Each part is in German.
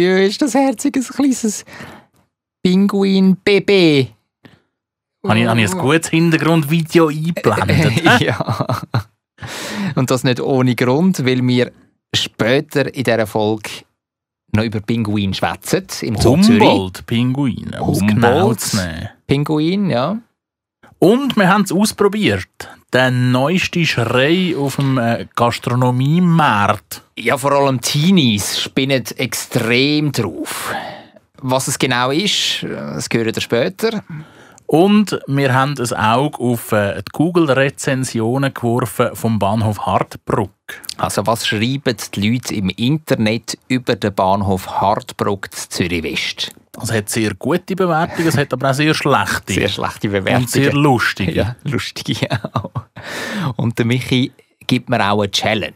Ja, ist das herziges kleines Pinguin-Baby. Habe ich, habe ich ein gutes Hintergrundvideo eingeblendet? ja. Und das nicht ohne Grund, weil wir später in dieser Folge noch über Pinguin schwätzen. Im Zoo Zürich. Humboldt-Pinguine, um genau zu nehmen. Pinguin, ja. Und wir haben es ausprobiert. Der neueste Schrei auf dem äh, Gastronomiemarkt. Ja, vor allem Teenies spinnen extrem drauf. Was es genau ist, das hören wir später. Und wir haben ein Auge auf äh, die Google-Rezensionen geworfen vom Bahnhof Hartbruck. Also was schreiben die Leute im Internet über den Bahnhof Hartbruck zu Zürich West? Es hat sehr gute Bewertungen, es hat aber auch sehr schlechte. Sehr schlechte Bewertungen. Und sehr lustige. Ja, lustige auch. Und der Michi gibt mir auch eine Challenge.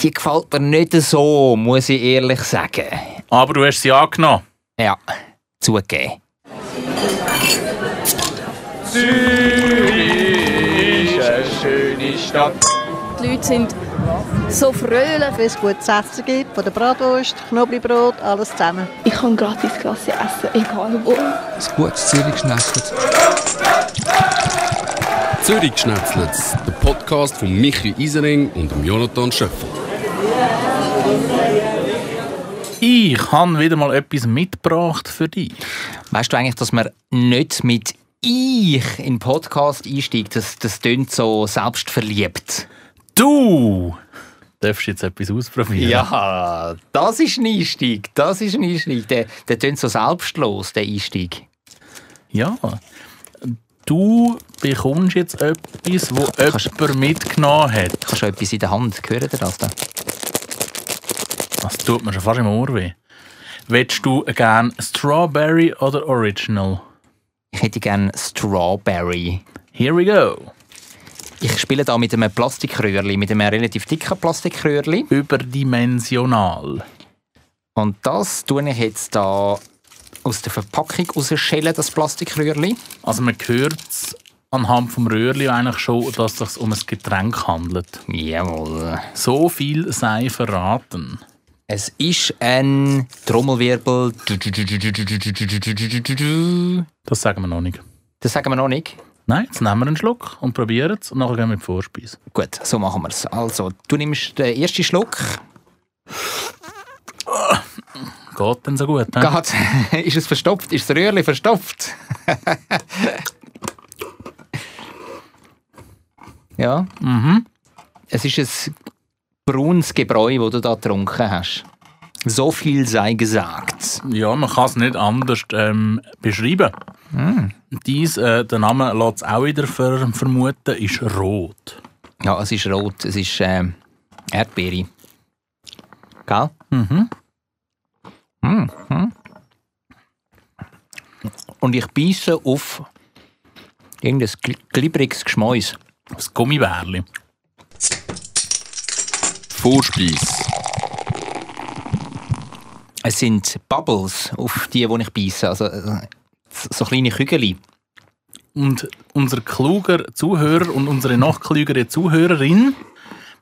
Die gefällt mir nicht so, muss ich ehrlich sagen. Aber du hast sie angenommen. Ja, zugegeben. Zürich ist eine schöne Stadt. Die Leute sind so fröhlich, wenn es gutes Essen gibt, von der Bratwurst, Knoblauchbrot, alles zusammen. Ich kann gratis Klasse essen, egal wo. Ein gutes Zürich geschnetzelt. Zürich geschnetzelt, der Podcast von Michi Isering und Jonathan Schöffel. Ich habe wieder mal etwas mitgebracht für dich. Weißt du eigentlich, dass man nicht mit ich in den Podcast einsteigt? Das, das klingt so selbstverliebt. Du darfst jetzt etwas ausprobieren. Ja, das ist ein Einstieg. Das ist ein Einstieg. Der, der klingt so selbstlos, der Einstieg. Ja. Du bekommst jetzt etwas, wo jemand mitgenommen hat. Kannst du etwas in der Hand? Hören dir das da? Das tut mir schon fast im Ohr weh. Willst du gerne Strawberry oder Original? Ich hätte gerne Strawberry. Here we go. Ich spiele da mit einem Plastikröhrli, mit einem relativ dicken Plastikröhrli. Überdimensional. Und das tue ich jetzt da aus der Verpackung rausschälen, das Plastikröhrli. Also man hört es anhand vom Röhrli eigentlich schon, dass es sich um ein Getränk handelt. Jawohl. So viel sei verraten. Es ist ein Trommelwirbel. Das sagen wir noch nicht. Das sagen wir noch nicht. Nein, jetzt nehmen wir einen Schluck und probieren es und nachher gehen wir die Vorspeise. Gut, so machen wir es. Also, du nimmst den ersten Schluck. Geht denn so gut? He? Geht. ist es verstopft? Ist das Röhrli verstopft? ja. Mhm. Es ist ein braunes Gebräu, das du da getrunken hast. So viel sei gesagt. Ja, man kann es nicht anders ähm, beschreiben. Mm. Dies, äh, der Name lässt es auch wieder ver vermuten, ist rot. Ja, es ist rot. Es ist äh, Erdbeere. Gell? Mhm. Mhm. Und ich beiße auf irgendein gl glibberiges Geschmäus. Das Gummibärli. Vorspeise. Es sind Bubbles, auf die, die ich beiße. Also äh, so kleine Kügel. Und unser kluger Zuhörer und unsere noch klügere Zuhörerin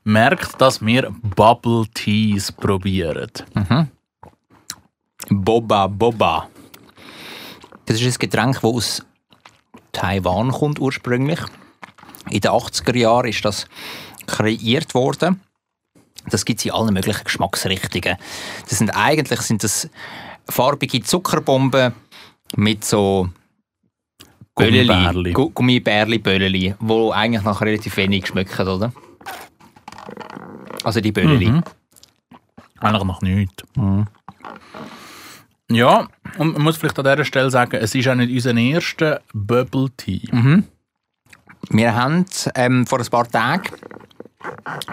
merkt, dass wir Bubble Teas probieren. Mhm. Boba Boba. Das ist ein Getränk, das aus Taiwan kommt ursprünglich. In den 80er Jahren ist das kreiert worden. Das gibt es in allen möglichen Geschmacksrichtungen. Das sind eigentlich sind das farbige Zuckerbomben mit so Gummibärli. Gu Gummibärli, Bölleli, die eigentlich nach relativ wenig schmecken, oder? Also die Bölleli. Mhm. Eigentlich nach nichts. Mhm. Ja, und man muss vielleicht an dieser Stelle sagen, es ist auch nicht unser erster Bubble Tea. Mhm. Wir haben ähm, vor ein paar Tagen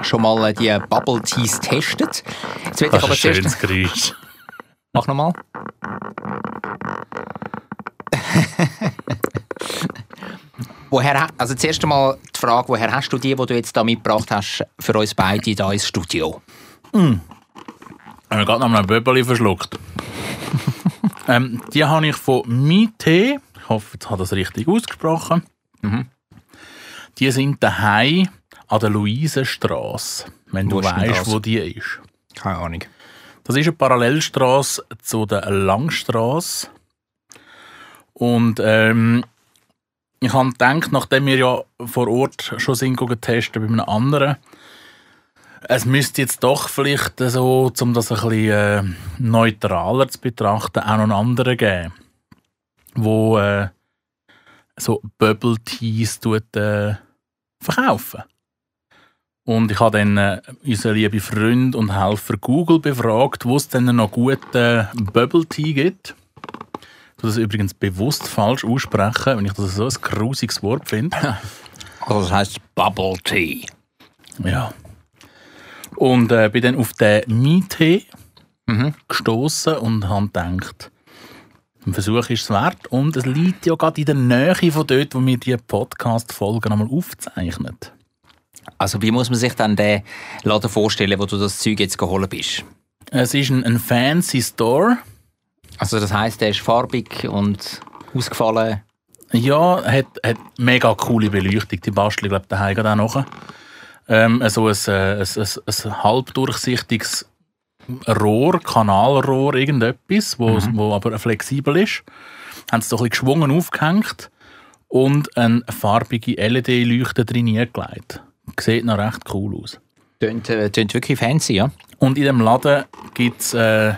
schon mal äh, die Bubble Teas getestet. Jetzt will ich aber schönes zuerst... Mach nochmal. Woher, also zuerst einmal die Frage, woher hast du die, die du jetzt da mitgebracht hast, für uns beide hier ins Studio? Ich habe gerade noch einen Böbeli verschluckt. ähm, die habe ich von Mite. Ich hoffe, jetzt habe ich das richtig ausgesprochen. Mhm. Die sind daheim an der Luisenstraße. Wenn Wo du weißt, wo die ist. Keine Ahnung. Das ist eine Parallelstraße zu der Langstraße. Und ähm, ich habe gedacht, nachdem wir ja vor Ort schon sind testen bei einem anderen, es müsste jetzt doch vielleicht so, um das ein bisschen äh, neutraler zu betrachten, auch noch einen anderen geben, wo äh, so Bubble Teas tut, äh, verkaufen. Und ich habe dann äh, unseren lieben Freund und Helfer Google befragt, wo es denn noch guten Bubble Tea gibt. Ich tue das übrigens bewusst falsch aussprechen, wenn ich das so ein grusiges Wort finde. Also das heisst Bubble Tea. Ja. Und äh, bin dann auf den Mietee gestoßen und habe gedacht, ein Versuch ist es wert. Und es liegt ja gerade in der Nähe von dort, wo wir die Podcast-Folgen einmal aufzeichnen. Also wie muss man sich dann den Laden vorstellen, wo du das Zeug jetzt geholt bist? Es ist ein, ein fancy Store. Also das heisst, der ist farbig und ausgefallen. Ja, hat, hat mega coole Beleuchtung. Die bastel ich glaube daheim gerade auch noch. Ähm, so ein, äh, ein, ein, ein halbdurchsichtiges Rohr, Kanalrohr, irgendetwas, wo, wo aber flexibel ist. Haben sie so ein bisschen geschwungen aufgehängt und eine farbige LED-Leuchte drin gelegt. Sieht noch recht cool aus. Tönt, äh, tönt wirklich fancy, ja? Und in dem Laden gibt es äh,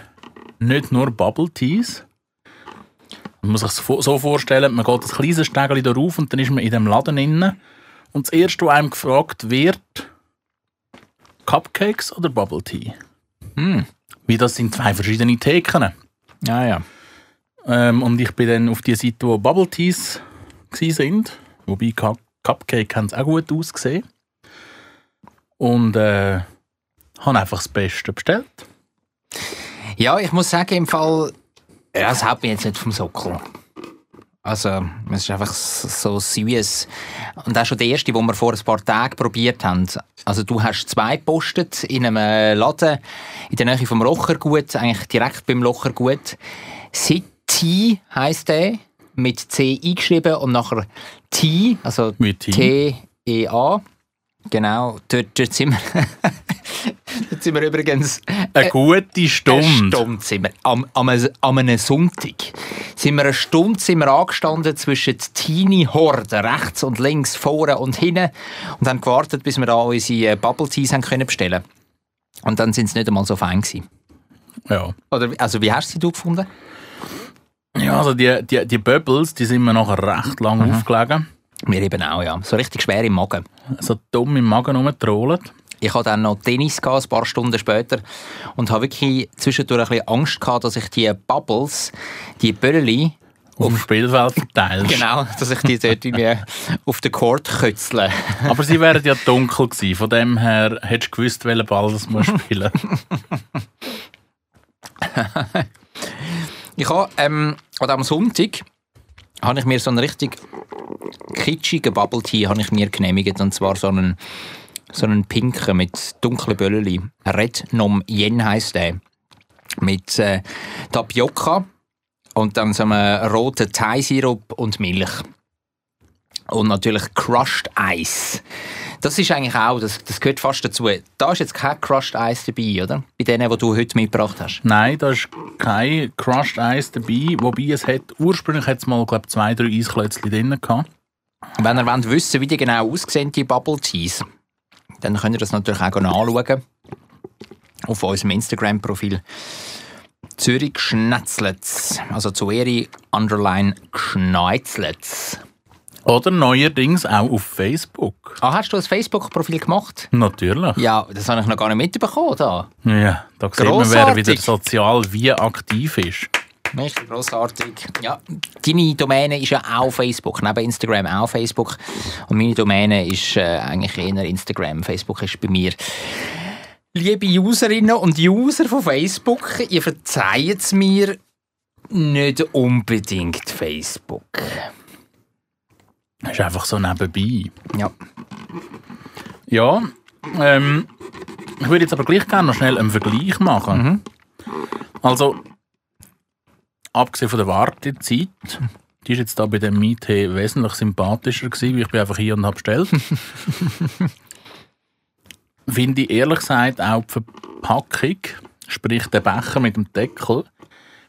nicht nur Bubble Teas. Man muss sich das so vorstellen, man geht ein kleines Stegel da rauf und dann ist man in dem Laden innen. Und das erste, was einem gefragt wird, Cupcakes oder Bubble Tea? Hm. Wie das sind zwei verschiedene Theken. Ja, ja. Ähm, und ich bin dann auf die Seite, wo Bubble Teas sind. Wobei Cup Cupcake haben es auch gut ausgesehen. Und äh, habe einfach das Beste bestellt. Ja, ich muss sagen, im Fall, ja, es haut mich jetzt nicht vom Sockel. Also, es ist einfach so süß. Und auch schon der erste, den wir vor ein paar Tagen probiert haben. Also, du hast zwei gepostet in einem Laden in der Nähe vom Lochergut, eigentlich direkt beim Lochergut. City heisst der, mit C eingeschrieben und nachher T, also. T-E-A. Genau, dort, dort sind wir. dort sind wir übrigens. Eine gute Eine Stunde. Stunde sind wir. Am, am, am einem Sonntag sind wir eine Stunde sind wir angestanden zwischen Teenie-Horden, rechts und links, vorne und hinten und haben gewartet, bis wir da unsere äh, Bubble Teas haben können bestellen Und dann sind sie nicht einmal so fein gewesen. Ja. Oder, also wie hast du sie gefunden? ja, also die, die, die Bubbles, die sind mir nachher recht lang aufgelegen. Mir eben auch, ja. So richtig schwer im Magen. So dumm im Magen rumgetrollt. Ich hatte dann noch Tennis gehabt, ein paar Stunden später und habe wirklich zwischendurch ein bisschen Angst gehabt, dass ich die Bubbles, die Böllchen, Auf dem Spielfeld verteilt. genau, dass ich die dort irgendwie auf den Court kötzle. Aber sie wären ja dunkel gewesen. Von dem her hättest du gewusst, welchen Ball das man spielen Ich habe ähm, oder am Sonntag habe ich mir so einen richtig kitschigen Bubble Tea habe ich mir genehmigt und zwar so einen so einen pinken mit dunklen Bölleli. Red Nom Yen heisst der. Mit äh, Tapioca und dann so einem roten Thai-Sirup und Milch. Und natürlich Crushed Ice. Das ist eigentlich auch, das, das gehört fast dazu. Da ist jetzt kein Crushed Ice dabei, oder? Bei denen, die du heute mitgebracht hast. Nein, da ist kein Crushed Eis dabei. Wobei es hat, ursprünglich hat es mal glaub, zwei, drei Eisklötzchen drin gehabt. Wenn ihr wollt wissen wie die genau aussehen, die Bubble Teas, dann könnt ihr das natürlich auch anschauen. Auf unserem Instagram-Profil. Zürich Schnetzlets. Also Zueri Underline Schneizlets. Oder neuerdings auch auf Facebook. Ah, hast du ein Facebook-Profil gemacht? Natürlich. Ja, das habe ich noch gar nicht mitbekommen. Da. Ja, da sieht man, wer wieder sozial wie aktiv ist. Richtig grossartig. Ja, deine Domäne ist ja auch Facebook, neben Instagram auch Facebook. Und meine Domäne ist äh, eigentlich eher Instagram. Facebook ist bei mir. Liebe Userinnen und User von Facebook, ihr verzeiht es mir nicht unbedingt Facebook. Das ist einfach so nebenbei. Ja. Ja, ähm, ich würde jetzt aber gleich gerne noch schnell einen Vergleich machen. Also, abgesehen von der Wartezeit, die ist jetzt da bei dem Miete wesentlich sympathischer gewesen, weil ich bin einfach hier und habe bestellt. Finde ich ehrlich gesagt auch die Verpackung sprich der Becher mit dem Deckel,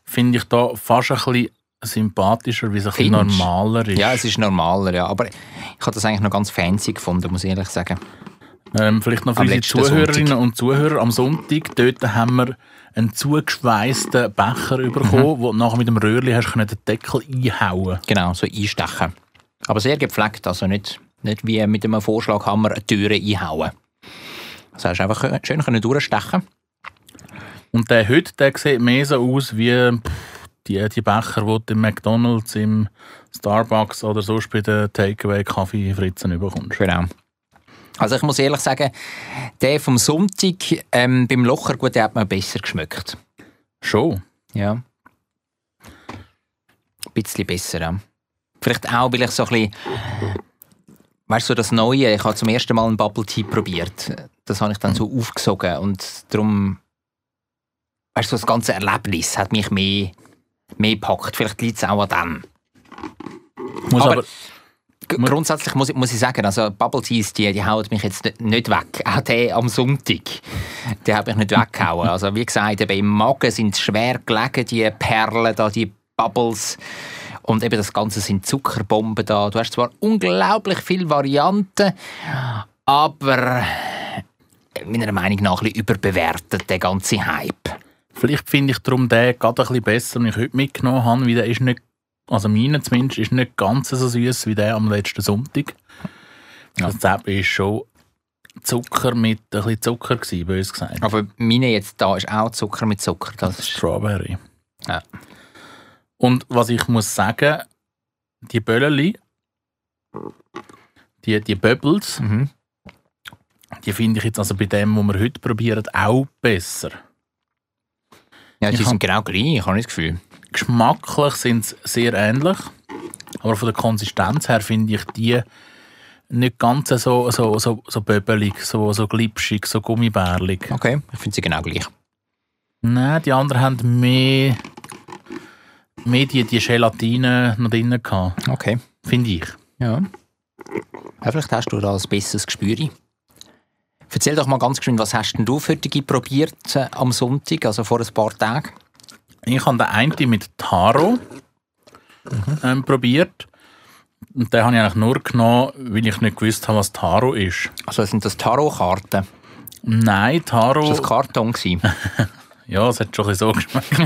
finde ich da fast ein bisschen sympathischer, wie es ein bisschen normaler ist. Ja, es ist normaler, ja. Aber ich habe das eigentlich noch ganz fancy gefunden, muss ich ehrlich sagen. Ähm, vielleicht noch für unsere Zuhörerinnen Sonntag. und Zuhörer. Am Sonntag dort haben wir einen zugeschweißten Becher bekommen, wo du nachher mit dem Röhrli hast können den Deckel einhauen Genau, so einstechen. Aber sehr gepflegt, also nicht, nicht wie mit einem Vorschlaghammer eine Türe einhauen. Also hast du einfach schön können durchstechen Und der heute, der sieht mehr so aus wie die, die Becher, die du im McDonalds, im Starbucks oder sonst bei den Takeaway-Kaffee-Fritzen bekommst. Genau. Also ich muss ehrlich sagen, der vom Sonntag ähm, beim Lochergut, der hat mir besser geschmeckt. Schon. Ja. Ein bisschen besser, ja. Vielleicht auch, weil ich so ein bisschen, weißt du, das Neue, ich habe zum ersten Mal einen Bubble Tea probiert. Das habe ich dann so aufgesogen und darum, weißt du, das ganze Erlebnis hat mich mehr, mehr gepackt. Vielleicht liegt es auch an dem. Muss Aber- aber, grundsätzlich muss ich, muss ich sagen, also Bubble Teas, die, die hauen mich jetzt nicht, nicht weg. Auch der am Sonntag, der hat mich nicht weggehauen. Also wie gesagt, eben im Magen sind schwer gelegen, die Perlen da, die Bubbles. Und eben das Ganze sind Zuckerbomben da. Du hast zwar unglaublich viele Varianten, aber meiner Meinung nach ein bisschen überbewertet, der ganze Hype. vielleicht finde ich darum den gerade ein bisschen besser, den ich heute mitgenommen habe, weil der ist nicht, also meiner zumindest, ist nicht ganz so süß wie der am letzten Sonntag. Ja. Also der ist schon Zucker mit ein bisschen Zucker gewesen, bös gesagt. Aber meine jetzt da ist auch Zucker mit Zucker. Das ist, Strawberry. Ja. Und was ich muss sagen, die Bölleli, die, die Bubbles, mhm. die finde ich jetzt also bei dem, was wir heute probieren, auch besser. Ja, die Ich sind genau gleich, ich habe nicht das Gefühl. Geschmacklich sind sie sehr ähnlich, aber von der Konsistenz her finde ich die nicht ganz so, so, so, so böbelig, so, so glitschig, so gummibärlig. Okay, ich finde sie genau gleich. Nein, die anderen haben mehr, mehr die, die Gelatine noch drin gehabt, Okay. finde ich. Ja. ja. Vielleicht hast du da ein besseres Gespür. Erzähl doch mal ganz geschwind, was hast denn du für die probiert äh, am Sonntag, also vor ein paar Tagen? Ich habe den einen mit Taro ähm, probiert. Und den habe ich eigentlich nur genommen, weil ich nicht gewusst habe, was Taro ist. Also sind das Tarotkarten? Nein, Taro... Das war Karton. gewesen? Ja, es hat schon so geschmeckt.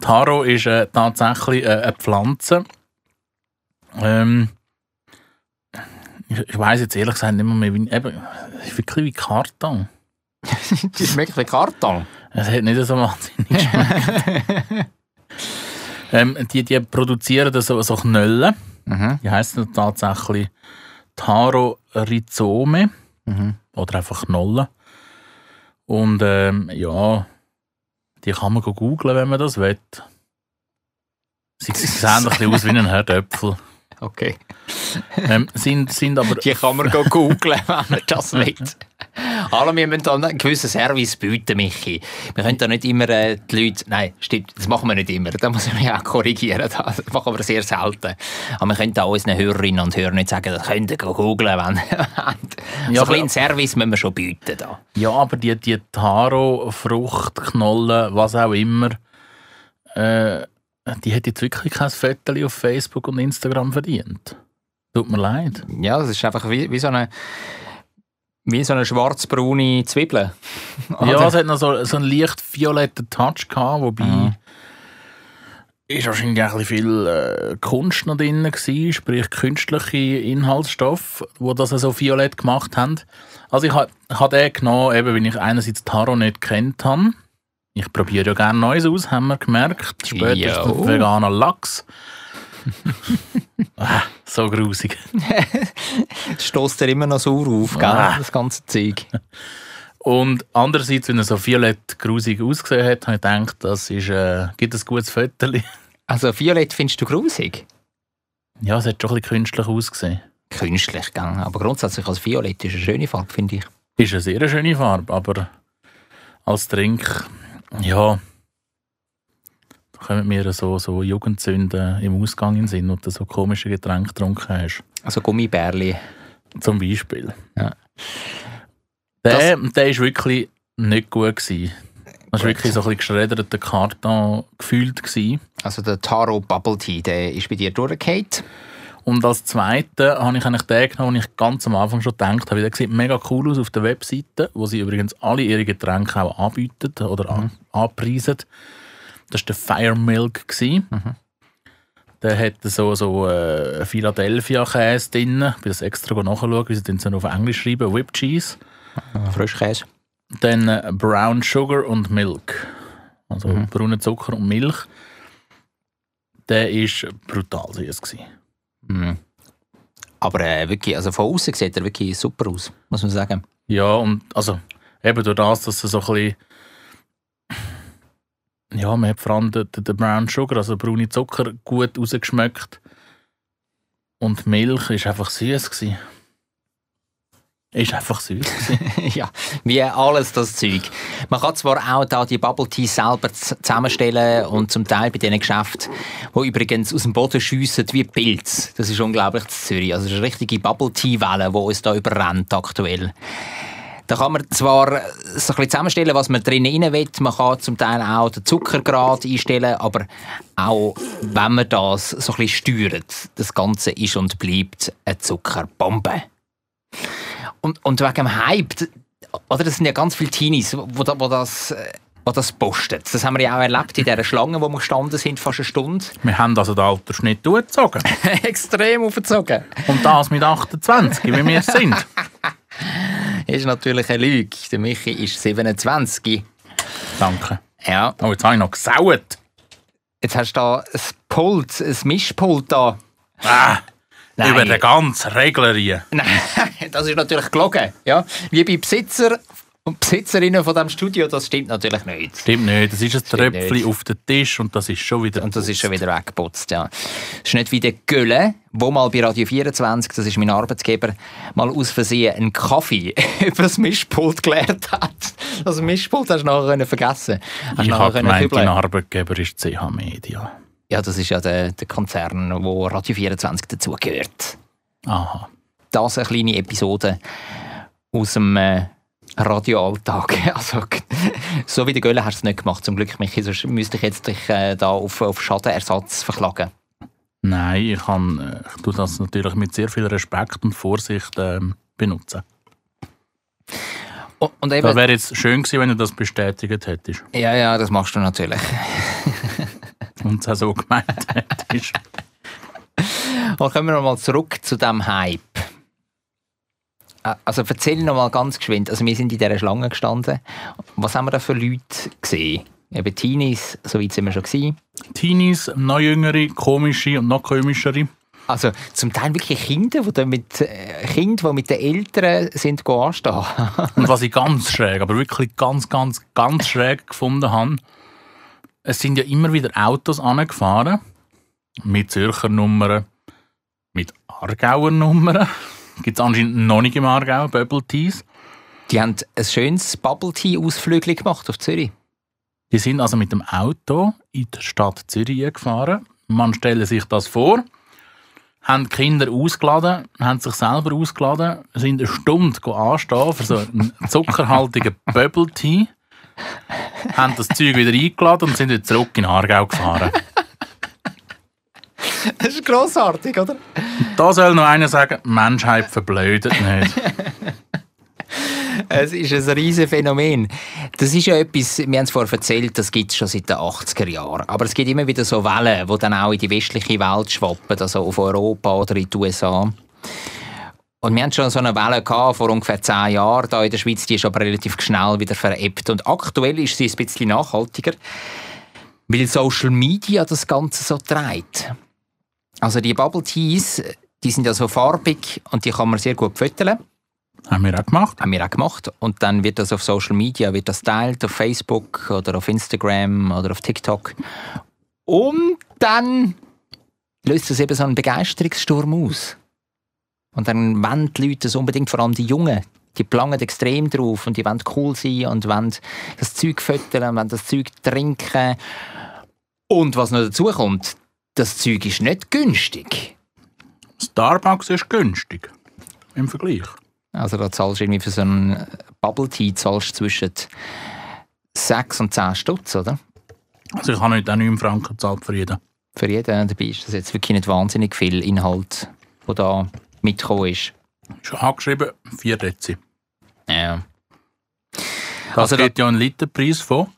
Taro ist äh, tatsächlich äh, eine Pflanze. Ähm, ich ich weiß jetzt ehrlich gesagt nicht mehr, mehr wie, eben, es ist wirklich wie Karton. das schmeckt wie Karton. Es hat nicht so wahnsinnig geschmeckt. ähm, die, die produzieren so, so Knöllen. Mhm. Die heißen tatsächlich Taro Rhizome Mhm. oder einfach Knollen. Und ähm, ja, die kann man go googlen, wenn man das will. Sie sehen ein bisschen aus wie ein Herdöpfel. Okay. Ähm, sind, sind aber Die kann man go googlen, wenn man das will. Hallo, wir müssen da einen gewissen Service bieten, Michi. Wir können da nicht immer äh, die Leute... Nein, stimmt, das machen wir nicht immer. Da muss ich mich auch korrigieren. Das machen wir sehr selten. Aber wir können da unseren Hörerinnen und Hörern nicht sagen, das könnt ihr go googlen, wenn. Ja, so ein bisschen Service müssen wir schon bieten. Da. Ja, aber die, die Taro, Frucht, Knollen, was auch immer, äh, die hat jetzt wirklich kein Foto auf Facebook und Instagram verdient. Tut mir leid. Ja, das ist einfach wie, wie so eine... Wie so eine schwarz-braune Zwiebel. Ja, es hat noch so, so einen leicht violetten Touch gehabt, wobei Mhm. ist wahrscheinlich auch ein viel äh, Kunst noch drin gewesen, sprich künstliche Inhaltsstoffe, wo das so violett gemacht haben. Also ich habe ha den genommen, eben, weil ich einerseits Taro nicht kennt habe. Ich probiere ja gerne Neues aus, haben wir gemerkt. Später ist Jo. der veganer Lachs. ah, so grusig. Es stößt dir immer noch sauer auf, gell? Ah. das ganze Zeug. Und andererseits, wenn er so violett grusig ausgesehen hat, habe ich gedacht, das ist, äh, gibt ein gutes Foto. Also Violett findest du grusig? Ja, es hat schon ein bisschen künstlich ausgesehen. Künstlich, gell? aber grundsätzlich als Violett ist eine schöne Farbe, finde ich. Ist eine sehr schöne Farbe, aber als Trink, ja, kommen mir so, so Jugendsünden im Ausgang in den Sinn und du so komische Getränke getrunken hast. Also Gummibärli. Zum Beispiel. Der, der ist wirklich nicht gut gewesen. Das war wirklich so ein bisschen geschredderter Karton gefühlt gewesen. Also der Taro Bubble Tea, der ist bei dir durchgefallen. Und als Zweite habe ich eigentlich den genommen, den ich ganz am Anfang schon gedacht habe. Der sieht mega cool aus auf der Webseite, wo sie übrigens alle ihre Getränke auch anbieten oder an, anpreisen. Das war der Fire Milk. gewesen. Der hat so, so äh, Philadelphia-Käse drin. Ich bin das extra nachschauen, wie sie den so auf Englisch schreiben. Whipped Cheese. Frischkäse. Dann äh, Brown Sugar und Milk. Also Mhm. brauner Zucker und Milch. Der war brutal süß. Mhm. Aber äh, wirklich, also von außen sieht er wirklich super aus, muss man sagen. Ja, und also eben durch das, dass er so ein bisschen. Ja, man hat vor allem den, den Brown Sugar, also braune Zucker, gut rausgeschmeckt. Und Milch ist einfach süß. Ist einfach süß. ja, wie alles das Zeug. Man kann zwar auch da die Bubble Tea selber zusammenstellen und zum Teil bei diesen Geschäften, die übrigens aus dem Boden schiessen wie Pilz. Das ist unglaublich in Zürich. Also das ist eine richtige Bubble Tea Welle, die uns da überrennt aktuell. Da kann man zwar so ein bisschen zusammenstellen, was man drin rein will. Man kann zum Teil auch den Zuckergrad einstellen, aber auch wenn man das so ein bisschen steuert, das Ganze ist und bleibt eine Zuckerbombe. Und, und wegen dem Hype, oder das sind ja ganz viele Teenies, wo, wo das, äh, wo das posten. Das haben wir ja auch erlebt in dieser Schlange, wo wir gestanden sind, fast eine Stunde. Wir haben also den Altersschnitt durchgezogen. Extrem aufgezogen. Und das mit 28, wie wir es sind. Ist natürlich eine Lüge. Der Michi ist 27. Danke. Ja. Oh, jetzt habe ich noch gesaut. Jetzt hast du da ein Pult, ein Mischpult da. Ah, Nein. über den ganzen Regler hier. Nein, das ist natürlich gelogen. Ja? Liebe Besitzer und Besitzerinnen von diesem Studio, das stimmt natürlich nicht. Stimmt nicht, das ist ein Tröpfchen auf den Tisch und das ist schon wieder. Und das ist schon wieder weggeputzt, ja. Das ist nicht wie der Gölle, wo mal bei Radio 24, das ist mein Arbeitsgeber, mal aus Versehen einen Kaffee über das Mischpult geleert hat. Das Mischpult hast du nachher vergessen. Hast ich habe gemeint, dein Arbeitgeber ist CH Media. Ja, das ist ja der, der Konzern, wo Radio 24 dazugehört. Aha. Das eine kleine Episode aus dem äh, Radioalltag. Also, so wie der Gölle hast du es nicht gemacht, zum Glück, Michi. Sonst müsste ich jetzt dich äh, da auf, auf Schadenersatz verklagen. Nein, ich, kann, äh, ich tue das natürlich mit sehr viel Respekt und Vorsicht ähm, benutzen. Und, und Das eben, wäre jetzt schön gewesen, wenn du das bestätigt hättest ja, ja, das machst du natürlich. und es auch so gemeint hättest. Aber kommen wir mal zurück zu dem Hype. Äh, Also erzähl noch mal ganz geschwind. Also wir sind in dieser Schlange gestanden. Was haben wir da für Leute gesehen? Eben Teenies, so weit sind wir schon gewesen. Teenies, noch jüngere, komische und noch komischere. Also zum Teil wirklich Kinder, die dann mit, äh, Kinder, die mit den Eltern sind anstehen. Und was ich ganz schräg, aber wirklich ganz, ganz, ganz schräg gefunden habe, es sind ja immer wieder Autos angefahren mit Zürcher Nummern, mit Aargauer Nummern. Gibt es anscheinend noch nicht im Aargau, Bubble Teas. Die haben ein schönes Bubble Tea Ausflügel gemacht auf Zürich. Die sind also mit dem Auto in die Stadt Zürich gefahren. Man stelle sich das vor, haben die Kinder ausgeladen, haben sich selber ausgeladen, sind eine Stunde anstehen für so einen zuckerhaltigen Bubble Tea, haben das Zeug wieder eingeladen und sind wieder zurück in Aargau gefahren. Das ist grossartig, oder? Da soll noch einer sagen, Menschheit verblödet nicht. Es ist ein riesiges Phänomen. Das ist ja etwas, wir haben es vorher erzählt, das gibt es schon seit den 80er Jahren. Aber es gibt immer wieder so Wellen, die dann auch in die westliche Welt schwappen, also auf Europa oder in die USA. Und wir haben schon so eine Welle gehabt, vor ungefähr zehn Jahren da in der Schweiz, die ist aber relativ schnell wieder verebbt. Und aktuell ist sie ein bisschen nachhaltiger, weil Social Media das Ganze so treibt. Also die Bubble Teas, die sind ja so farbig und die kann man sehr gut föteln Haben wir auch gemacht. haben wir auch gemacht. Und dann wird das auf Social Media, wird das teilt auf Facebook oder auf Instagram oder auf TikTok. Und dann löst das eben so einen Begeisterungssturm aus. Und dann wollen die Leute das unbedingt, vor allem die Jungen, die planen extrem drauf und die wollen cool sein und wollen das Zeug füttern, wollen das Zeug trinken. Und was noch dazu kommt, das Zeug ist nicht günstig. Starbucks ist günstig. Im Vergleich. Also da zahlst du irgendwie für so einen Bubble Tea zahlst du zwischen 6 und 10 Stutz, oder? Also ich habe heute auch 9 Franken gezahlt für jeden. Für jeden. Dabei ist das jetzt wirklich nicht wahnsinnig viel Inhalt, der da mitgekommen ist. Schon angeschrieben, 4 Dezi. Ja. Das Also da- gibt ja einen Literpreis von...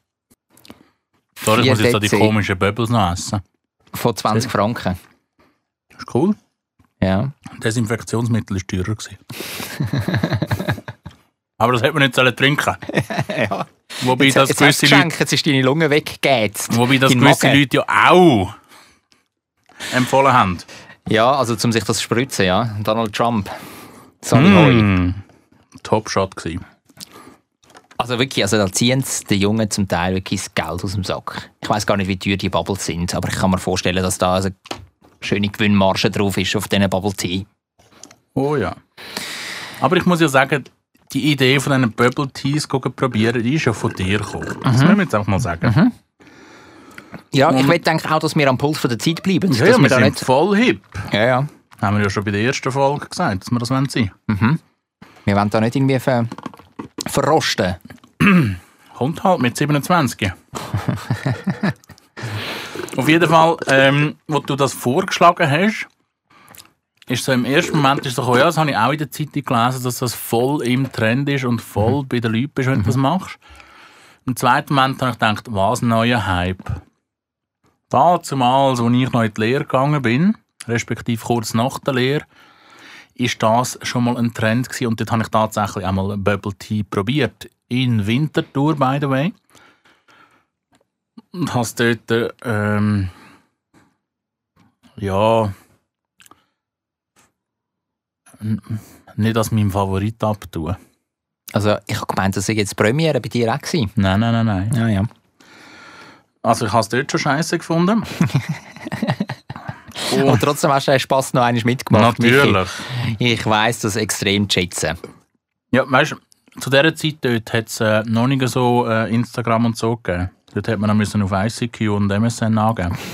Sorry, ich muss jetzt so die komischen Bubbles noch essen. Von 20 Franken. Das ist cool. Ja. Desinfektionsmittel war teurer. Aber das hätte man nicht trinken ja. Wobei Jetzt, das jetzt gewisse Leute, jetzt ist deine Lunge weggegäzt. wobei das Dein gewisse Magen. Leute ja auch empfohlen haben. Ja, also um sich das zu spritzen, ja. Donald Trump. Hoi. Mm. Top-Shot gewesen. Also wirklich, also da ziehen den Jungen zum Teil wirklich das Geld aus dem Sack. Ich weiß gar nicht, wie teuer die Bubbles sind, aber ich kann mir vorstellen, dass da eine schöne Gewinnmarge drauf ist auf diesen Bubble Tea. Oh ja. Aber ich muss ja sagen, die Idee von diesen Bubble Teas zu probieren, die ist ja von dir gekommen. Das müssen wir jetzt einfach mal sagen. Ja, ich Und- will denke auch, dass wir am Puls von der Zeit bleiben. Ja, ja, wir da sind nicht, voll hip. ja, ja. Haben wir ja schon bei der ersten Folge gesagt, dass wir das wollen sein Wir wollen da nicht irgendwie ver verrosten. Kommt halt mit 27. Auf jeden Fall, ähm, wo du das vorgeschlagen hast, ist so im ersten Moment ist so, ja, das habe ich auch in der Zeitung gelesen, dass das voll im Trend ist und voll bei den Leuten bist, wenn du das machst. Im zweiten Moment habe ich gedacht, was ein neuer Hype. Damals, als ich noch in die Lehre gegangen bin, respektive kurz nach der Lehre, ist das schon mal ein Trend gewesen und dort habe ich tatsächlich einmal ein Bubble Tea probiert. In Winterthur, by the way. Und habe es dort, ähm, ja, nicht als meinem Favorit abtun. Also ich habe gemeint, das sei jetzt Premiere bei dir auch gewesen. Nein, nein, nein, nein. Ja, ja. Also ich habe es dort schon scheiße gefunden. Und trotzdem hast du den Spass noch einmal mitgemacht. Natürlich. Michi. Ich weiss das extrem zu schätzen. Ja, weißt du, zu dieser Zeit dort hat es äh, noch nicht so äh, Instagram und so gegeben. Dort hat man noch müssen auf ICQ und MSN angeben.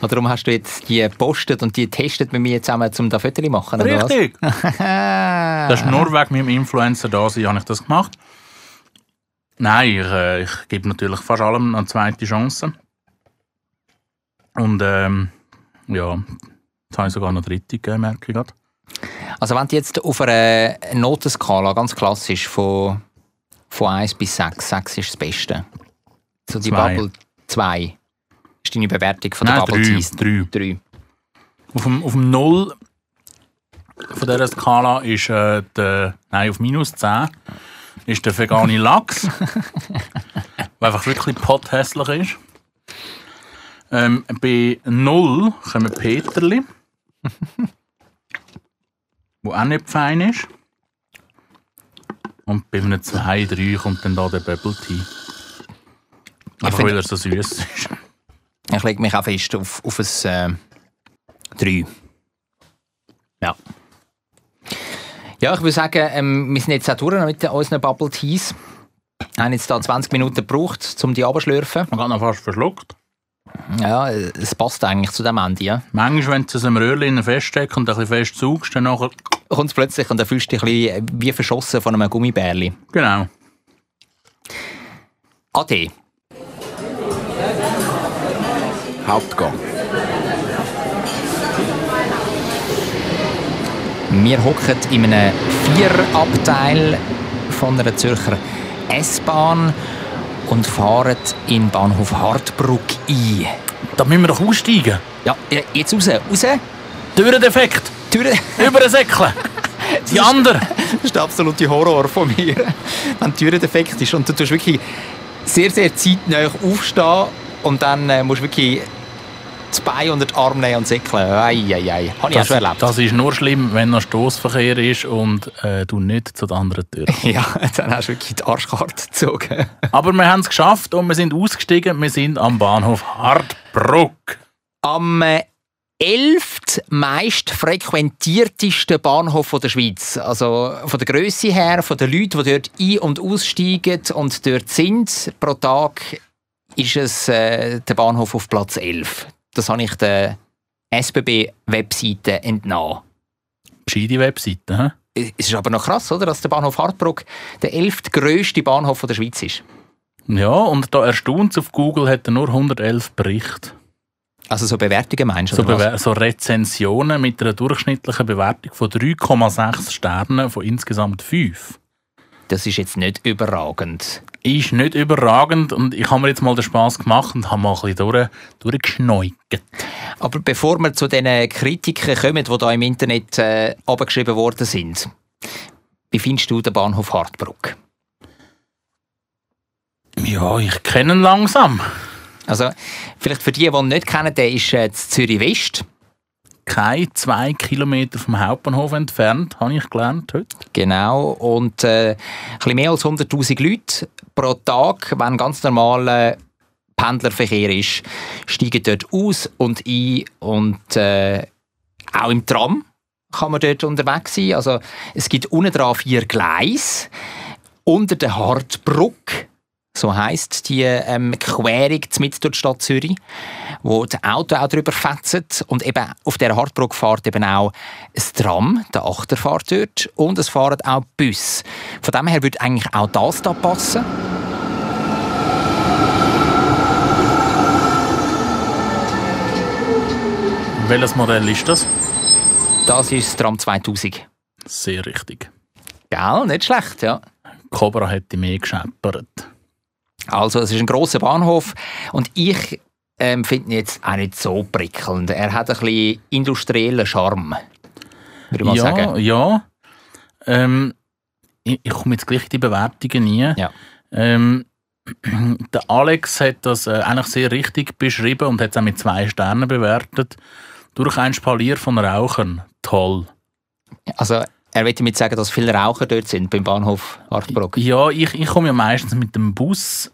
Und darum hast du jetzt die gepostet und die getestet mit mir zusammen, um da Fotos zu machen, oder was? Richtig! Das ist nur wegen meinem Influencer da sein, habe ich das gemacht. Nein, ich, äh, ich gebe natürlich fast allem eine zweite Chance. Und ähm, ja, jetzt habe ich sogar noch eine dritte gegeben, merke ich gerade. Also wenn du jetzt auf einer Notenskala, ganz klassisch, von, von 1 bis 6, 6 ist das Beste. So die Zwei. Bubble 2 ist deine Bewertung von der Nein, Bubble drei, Teas. drei. 3. Auf dem, auf dem Null von dieser Skala ist äh, der, nein, auf minus 10 ist der vegane Lachs, der einfach wirklich pothässlich ist. Ähm, bei 0 kommen Peterli, wo auch nicht fein ist. Und bei einem 2, 3 kommt dann da der Bubble Tea. Einfach weil er so süß ist. Ich lege mich auch fest auf, auf ein äh, 3. Ja. Ja, ich würde sagen, ähm, wir sind jetzt auch durch mit unseren Bubble Teas. Wir haben jetzt da 20 Minuten gebraucht, um die abzuschlürfen. Man hat noch fast verschluckt. Ja, es passt eigentlich zu dem Ende. Ja. Manchmal, wenn du es im Röhrchen feststeckst und ein bisschen fest saugst, dann nachher... Kommt es plötzlich und dann fühlst du dich ein bisschen wie verschossen von einem Gummibärli. Genau. Ade. Hauptgang. Wir hocken in einem Vierabteil von einer Zürcher S-Bahn und fahren in Bahnhof Hartbrugg ein. Da müssen wir doch aussteigen. Ja, jetzt raus, raus. Türendefekt. Türe. Über den Säckle. Die andere. Das ist der absolute Horror von mir. Wenn die Türe defekt ist und du tust wirklich sehr, sehr zeitnah aufstehen und dann äh, musst du wirklich das Bein unter den Arm nehmen und säckeln. Eieiei. Habe ich auch schon erlebt. das ist nur schlimm, wenn noch Stoßverkehr ist und äh, du nicht zu der anderen Tür. ja, dann hast du wirklich die Arschkarte gezogen. Aber wir haben es geschafft und wir sind ausgestiegen. Wir sind am Bahnhof Hartbruck. Am äh, 11. meist frequentiertesten Bahnhof von der Schweiz. Also von der Größe her, von den Leuten, die dort ein- und aussteigen und dort sind pro Tag, ist es äh, der Bahnhof auf Platz 11. Das habe ich der SBB-Webseite entnommen. Gescheite Webseite. hä? es ist aber noch krass, oder, dass der Bahnhof Hartbruck der elft grösste Bahnhof der Schweiz ist. Ja, und da erstaunt auf Google hat er nur 111 Berichte. Also so Bewertungen meinst du? So? Bewer so Rezensionen mit einer durchschnittlichen Bewertung von 3,6 Sternen von insgesamt 5. Das ist jetzt nicht überragend. Ist nicht überragend und ich habe mir jetzt mal den Spass gemacht und habe mal ein bisschen durch, durchgeschneugt. Aber bevor wir zu diesen Kritiken kommen, die da im Internet äh, abgeschrieben worden sind, wie findest du den Bahnhof Hartbruck? Ja, ich kenne ihn langsam. Also, vielleicht für die, die ihn nicht kennen, der ist äh, Zürich West. Keine zwei Kilometer vom Hauptbahnhof entfernt, habe ich gelernt heute. Genau. Und äh, ein bisschen mehr als 100.000 Leute pro Tag, wenn ganz normaler Pendlerverkehr ist, steigen dort aus und ein. Und äh, auch im Tram kann man dort unterwegs sein. Also, es gibt unten dran vier Gleise. Unter der Hartbrücke so heisst die ähm, Querung mit durch die Stadt Zürich, wo die Auto auch drüber fetzen. Und eben auf der Hartbrücke fährt eben auch ein Tram, der Achter fährt dort, und es fahren auch Bus. Von dem her würde eigentlich auch das da passen. Welches Modell ist das? Das ist das Tram 2000. Sehr richtig. Gell? Nicht schlecht, ja. Cobra hätte mehr gescheppert. Also, es ist ein großer Bahnhof und ich ähm, finde ihn jetzt auch nicht so prickelnd. Er hat ein bisschen industriellen Charme, würde ich mal ja, sagen. ja. Ähm, ich, ich komme jetzt gleich in die Bewertungen nie. Ja. Ähm, der Alex hat das äh, eigentlich sehr richtig beschrieben und hat es auch mit zwei Sternen bewertet. Durch ein Spalier von Rauchern. Toll. Also, er will damit sagen, dass viele Raucher dort sind beim Bahnhof Hartbruck. Ja, ich, ich komme ja meistens mit dem Bus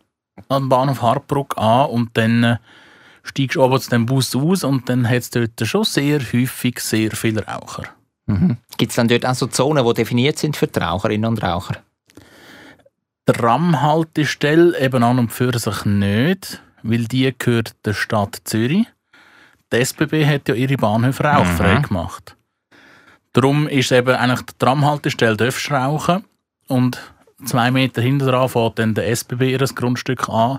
am Bahnhof Hartbruck an und dann äh, steigst du oben zu dem Bus aus und dann hat es dort schon sehr häufig sehr viele Raucher. Mhm. Gibt es dann dort auch so Zonen, die definiert sind für die Raucherinnen und Raucher? Die Tramhaltestelle eben an und für sich nicht, weil die gehört der Stadt Zürich. Die SBB hat ja ihre Bahnhöfe rauchfrei Mhm. gemacht. Darum ist eben eigentlich die Tramhaltestelle darfst rauchen und zwei Meter hinter dran fährt dann der SBB ihr Grundstück an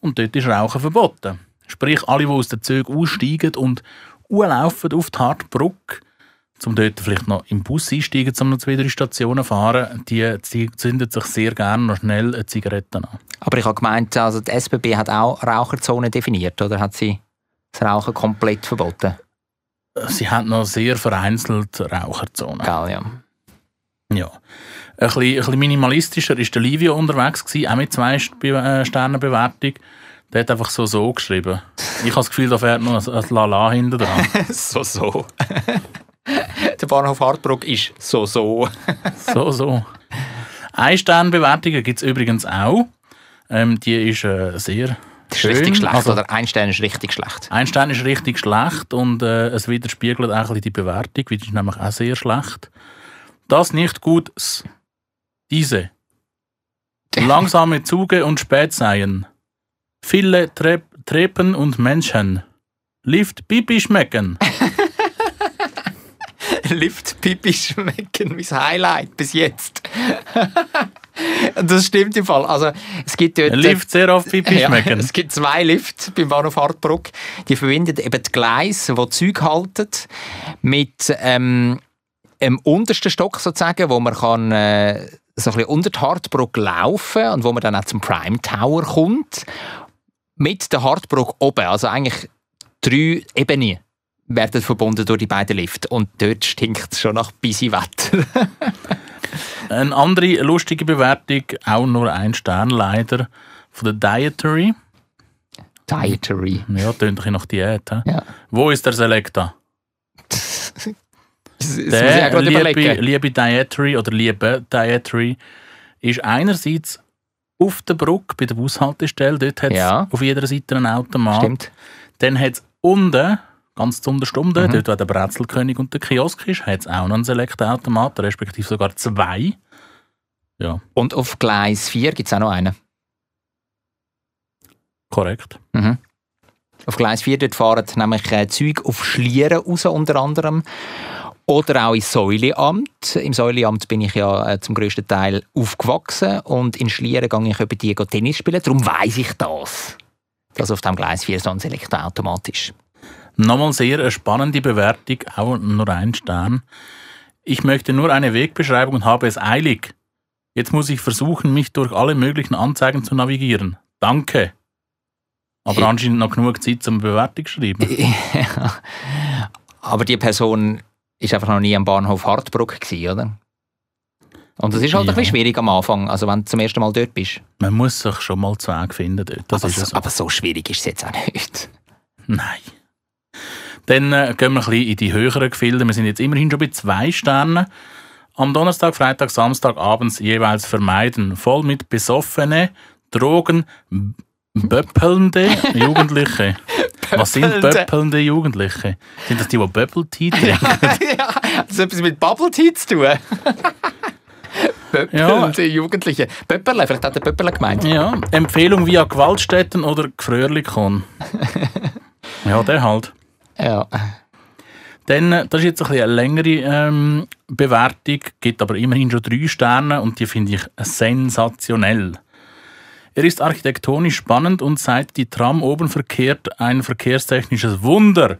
und dort ist Rauchen verboten. Sprich, alle, die aus den Zügen aussteigen und laufen auf die Hartbrücke, um dort vielleicht noch im Bus einsteigen, um noch zwei, drei Stationen zu fahren, die, zünden sich sehr gerne noch schnell eine Zigarette an. Aber ich habe gemeint, also die SBB hat auch Raucherzonen definiert, oder hat sie das Rauchen komplett verboten? Sie haben noch sehr vereinzelt Raucherzonen. Gell, ja. Ja. Ein bisschen, ein bisschen minimalistischer war der Livio unterwegs, gewesen, auch mit zwei äh, Sternen Bewertung. Der hat einfach so so geschrieben. Ich habe das Gefühl, da fährt noch ein, ein Lala hinten dran. so, so. Der Bahnhof Hartbruck ist so, so. So, so. Ein Sternbewertung gibt es übrigens auch. Ähm, die ist äh, sehr Das ist schön. richtig schlecht, Also, oder? Ein Stern ist richtig schlecht. Ein Stern ist richtig schlecht und äh, es widerspiegelt auch ein bisschen die Bewertung, weil die ist nämlich auch sehr schlecht. Das nicht gut. Diese. Langsame Züge und Spätseien. Viele Tre Treppen und Menschen. Lift Pipi schmecken. Lift Pipi schmecken, mein Highlight bis jetzt. das stimmt im Fall. Also, es gibt dort... Lift sehr oft Pipi Ja, schmecken. es gibt zwei Lifte beim Bahnhof Hartbruck. Die verbinden eben die Gleise, die Züge halten, mit ähm, dem untersten Stock sozusagen, wo man kann, äh, so ein bisschen unter die Hartbrücke laufen und wo man dann auch zum Prime Tower kommt. Mit der Hartbrücke oben, also eigentlich drei Ebenen werden verbunden durch die beiden Lifte. Und dort stinkt es schon nach busy Wetter. Eine andere lustige Bewertung, auch nur ein Stern leider, von der Dietary. Dietary. Ja, tönt ein bisschen nach Diät. Ja. Wo ist der Selecta? Der gerade liebe, liebe Dietary oder liebe Dietary ist einerseits auf der Brücke bei der Bushaltestelle, dort hat es Ja. auf jeder Seite einen Automat. Stimmt. Dann hat es unten, ganz zu Unterstunde, Mhm. dort wo der Brezelkönig und der Kiosk ist, hat es auch noch einen Select-Automat, respektive sogar zwei. Ja, Und auf Gleis 4 gibt es auch noch einen. korrekt. Mhm. Auf Gleis 4 dort fahren nämlich äh, Züge auf Schlieren raus, unter anderem. Oder auch ins Säuleamt. Im Säuleamt bin ich ja äh, zum grössten Teil aufgewachsen und in Schlieren gehe ich über die Tennis spielen. Darum weiss ich das, dass auf dem Gleis 4 so ein Elektroautomat ist. Nochmal sehr eine spannende Bewertung, auch nur ein Stern. Ich möchte nur eine Wegbeschreibung und habe es eilig. Jetzt muss ich versuchen, mich durch alle möglichen Anzeigen zu navigieren. Danke. Aber Ja. anscheinend noch genug Zeit zum Bewertung schreiben. Ja. Aber die Person ist einfach noch nie am Bahnhof Hartbruck gewesen, oder? Und das ist halt Ja. ein bisschen schwierig am Anfang, also wenn du zum ersten Mal dort bist. Man muss sich schon mal zu Weg finden dort. Das aber, so, so. aber so schwierig ist es jetzt auch nicht. Nein. Dann äh, gehen wir ein bisschen in die höheren Gefilde. Wir sind jetzt immerhin schon bei zwei Sternen. Am Donnerstag, Freitag, Samstag abends jeweils vermeiden. Voll mit besoffene, Drogen, böppelnde Jugendliche. Was sind Böppelnde. böppelnde Jugendliche? Sind das die, die Bubble Tea trinken? ja, das hat etwas mit Bubble Tea zu tun. Pöppelnde Jugendliche. Pöpperle, vielleicht hat der Pöpperle gemeint. Ja, Empfehlung via Gewaltstätten oder Gfröhrlikon. ja, der halt. Ja. Dann, äh, das ist jetzt ein bisschen eine längere ähm, Bewertung, gibt aber immerhin schon drei Sterne und die finde ich sensationell. Er ist architektonisch spannend und seit die Tram oben verkehrt ein verkehrstechnisches Wunder.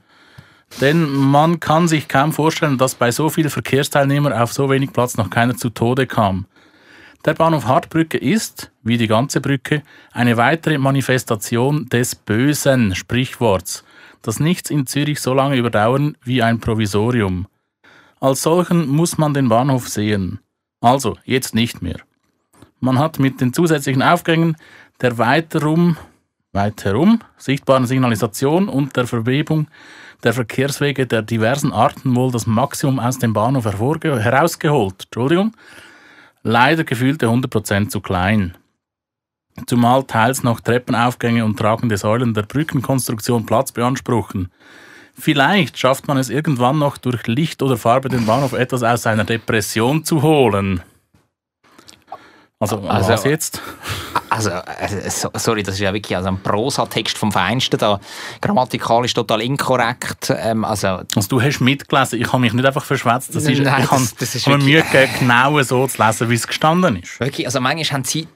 Denn man kann sich kaum vorstellen, dass bei so vielen Verkehrsteilnehmern auf so wenig Platz noch keiner zu Tode kam. Der Bahnhof Hartbrücke ist, wie die ganze Brücke, eine weitere Manifestation des bösen Sprichworts, dass nichts in Zürich so lange überdauern wie ein Provisorium. Als solchen muss man den Bahnhof sehen. Also, jetzt nicht mehr. Man hat mit den zusätzlichen Aufgängen der weiterum, weiterum sichtbaren Signalisation und der Verbebung der Verkehrswege der diversen Arten wohl das Maximum aus dem Bahnhof herausgeholt. Entschuldigung. Leider gefühlte 100% zu klein. Zumal teils noch Treppenaufgänge und tragende Säulen der Brückenkonstruktion Platz beanspruchen. Vielleicht schafft man es irgendwann noch durch Licht oder Farbe den Bahnhof etwas aus seiner Depression zu holen. Also, Also- was jetzt? Also, so, sorry, das ist ja wirklich also ein Prosatext vom Feinsten da. Grammatikalisch total inkorrekt. Ähm, also, Also, du hast mitgelesen, ich habe mich nicht einfach verschwätzt. Das ist, Nein, ich habe, mir Mühe gegeben, genau so zu lesen, wie es gestanden ist. wirklich, also manchmal haben, sie,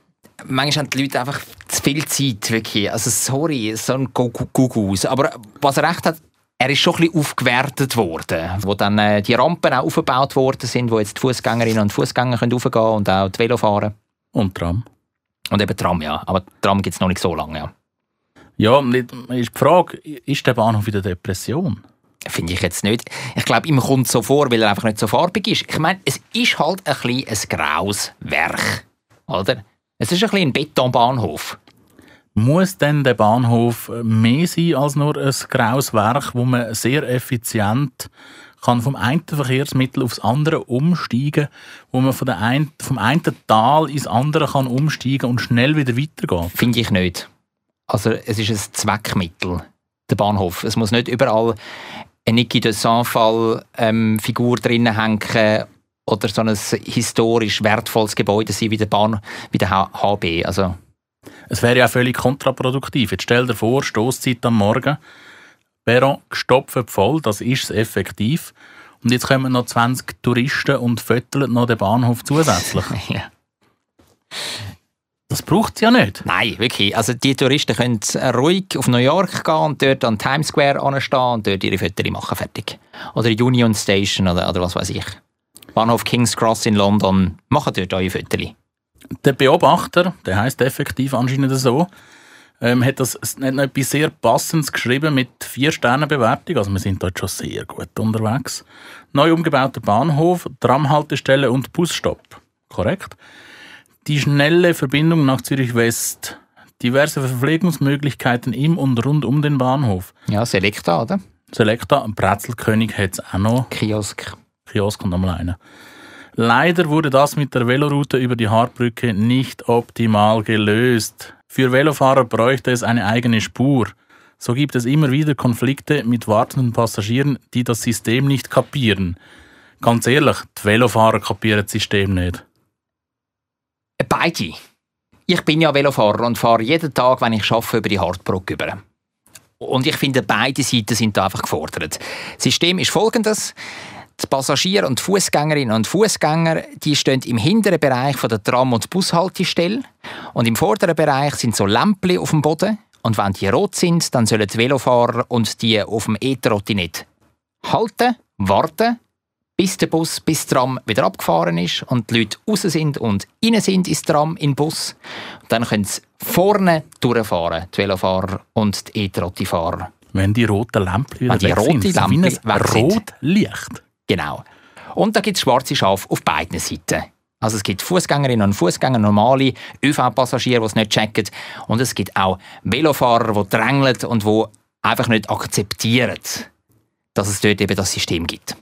manchmal haben die Leute einfach zu viel Zeit. Wirklich. Also, sorry, so ein Gugus. Aber was er recht hat, er ist schon ein bisschen aufgewertet worden. Wo dann äh, die Rampen auch aufgebaut worden sind, wo jetzt die Fußgängerinnen und Fußgänger können raufgehen können und auch die Velofahren. Und Tram. Und eben Tram, ja. Aber Tram gibt es noch nicht so lange, ja. Ja, ist die Frage, ist der Bahnhof in der Depression? Finde ich jetzt nicht. Ich glaube, ihm kommt so vor, weil er einfach nicht so farbig ist. Ich meine, es ist halt ein bisschen ein graues Werk. Oder? Es ist ein bisschen ein Betonbahnhof. Muss denn der Bahnhof mehr sein als nur ein graues Werk, wo man sehr effizient kann vom einen Verkehrsmittel aufs andere umsteigen, wo man von der ein, vom einen Tal ins andere kann umsteigen und schnell wieder weitergehen? Finde ich nicht. Also, es ist ein Zweckmittel, der Bahnhof. Es muss nicht überall eine Niki de Saint-Fall-Figur drinnen hängen oder so ein historisch wertvolles Gebäude sein wie der, Bahn, wie der H- HB. Also, Es wäre ja völlig kontraproduktiv. Jetzt stell dir vor, Stoßzeit am Morgen, Perron gestopft voll, das ist es effektiv. Und jetzt kommen noch 20 Touristen und föteln noch den Bahnhof zusätzlich. ja. Das braucht es ja nicht. Nein, wirklich. Also die Touristen können ruhig auf New York gehen und dort an Times Square anstehen und dort ihre Fotos machen, fertig. Oder Union Station oder, oder was weiß ich. Bahnhof King's Cross in London, machen dort eure Fotos. Der Beobachter, der heißt effektiv anscheinend so, ähm, hat das hat noch etwas sehr Passendes geschrieben mit vier Sternen Bewertung. Also wir sind dort schon sehr gut unterwegs. Neu umgebauter Bahnhof, Tramhaltestelle und Busstopp. Korrekt. Die schnelle Verbindung nach Zürich West. Diverse Verpflegungsmöglichkeiten im und rund um den Bahnhof. Ja, Selecta, oder? Selecta, Brezelkönig hat es auch noch. Kiosk. Kiosk und nochmal einer. Leider wurde das mit der Veloroute über die Hartbrücke nicht optimal gelöst. Für Velofahrer bräuchte es eine eigene Spur. So gibt es immer wieder Konflikte mit wartenden Passagieren, die das System nicht kapieren. Ganz ehrlich, die Velofahrer kapieren das System nicht. Beide. Ich bin ja Velofahrer und fahre jeden Tag, wenn ich arbeite, über die Hartbrücke über. Und ich finde, beide Seiten sind da einfach gefordert. Das System ist folgendes. Die Passagiere und Fußgängerinnen und Fußgänger, die stehen im hinteren Bereich von der Tram- und Bushaltestelle und im vorderen Bereich sind so Lämpchen auf dem Boden und wenn die rot sind, dann sollen die Velofahrer und die auf dem E-Trottinett halten, warten, bis der Bus, bis das Tram wieder abgefahren ist und die Leute raus sind und rein sind ins Tram, in den Bus. Und dann können sie vorne durchfahren, die Velofahrer und die E-Trotti-Fahrer. Wenn die roten Lämpchen wieder Wenn die weg roten sind, Lämpchen wie ein. Rotlicht. Genau. Und da gibt es schwarze Schafe auf beiden Seiten. Also es gibt Fußgängerinnen und Fußgänger, normale ÖV-Passagiere, die es nicht checken. Und es gibt auch Velofahrer, die drängeln und die einfach nicht akzeptieren, dass es dort eben das System gibt.